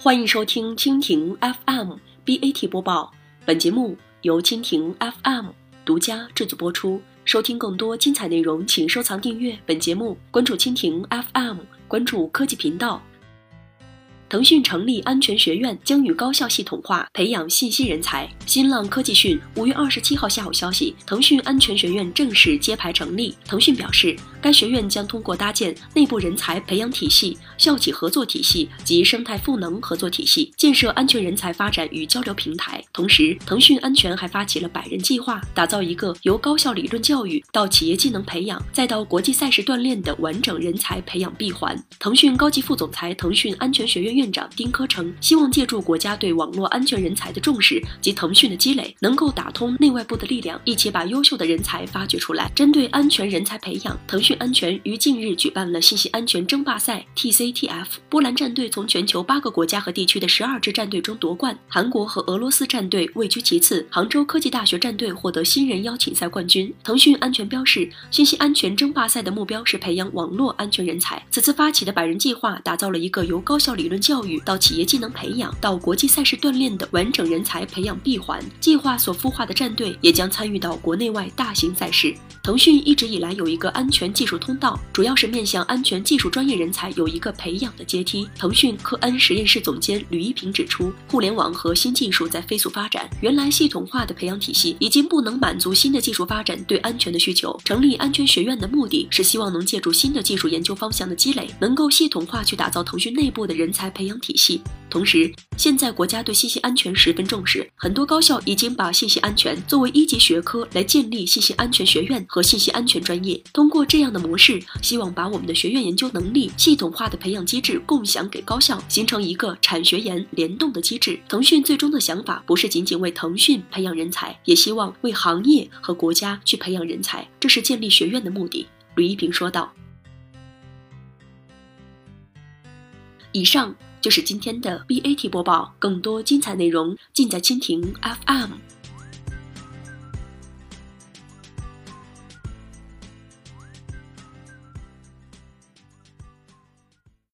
欢迎收听蜻蜓 FM BAT 播报，本节目由蜻蜓 FM 独家制作播出。收听更多精彩内容，请收藏订阅本节目，关注蜻蜓 FM，关注科技频道。腾讯成立安全学院，将与高校系统化培养信息人才。新浪科技讯五月二十七号下午消息，腾讯安全学院正式揭牌成立。腾讯表示，该学院将通过搭建内部人才培养体系、校企合作体系及生态赋能合作体系，建设安全人才发展与交流平台。同时，腾讯安全还发起了百人计划，打造一个由高校理论教育到企业技能培养再到国际赛事锻炼的完整人才培养闭环。腾讯高级副总裁、腾讯安全学院。院长丁科成希望借助国家对网络安全人才的重视及腾讯的积累，能够打通内外部的力量，一起把优秀的人才发掘出来。针对安全人才培养，腾讯安全于近日举办了信息安全争霸赛 （TCTF）。波兰战队从全球八个国家和地区的十二支战队中夺冠，韩国和俄罗斯战队位居其次，杭州科技大学战队获得新人邀请赛冠军。腾讯安全标示，信息安全争霸赛的目标是培养网络安全人才。此次发起的百人计划，打造了一个由高校理论。教育到企业技能培养到国际赛事锻炼的完整人才培养闭环计划所孵化的战队，也将参与到国内外大型赛事。腾讯一直以来有一个安全技术通道，主要是面向安全技术专业人才有一个培养的阶梯。腾讯科恩实验室总监吕一平指出，互联网和新技术在飞速发展，原来系统化的培养体系已经不能满足新的技术发展对安全的需求。成立安全学院的目的是希望能借助新的技术研究方向的积累，能够系统化去打造腾讯内部的人才培养体系。同时，现在国家对信息安全十分重视，很多高校已经把信息安全作为一级学科来建立信息安全学院和信息安全专业。通过这样的模式，希望把我们的学院研究能力系统化的培养机制共享给高校，形成一个产学研联动的机制。腾讯最终的想法不是仅仅为腾讯培养人才，也希望为行业和国家去培养人才，这是建立学院的目的。吕一平说道。以上。就是今天的 BAT 播报，更多精彩内容尽在蜻蜓 FM。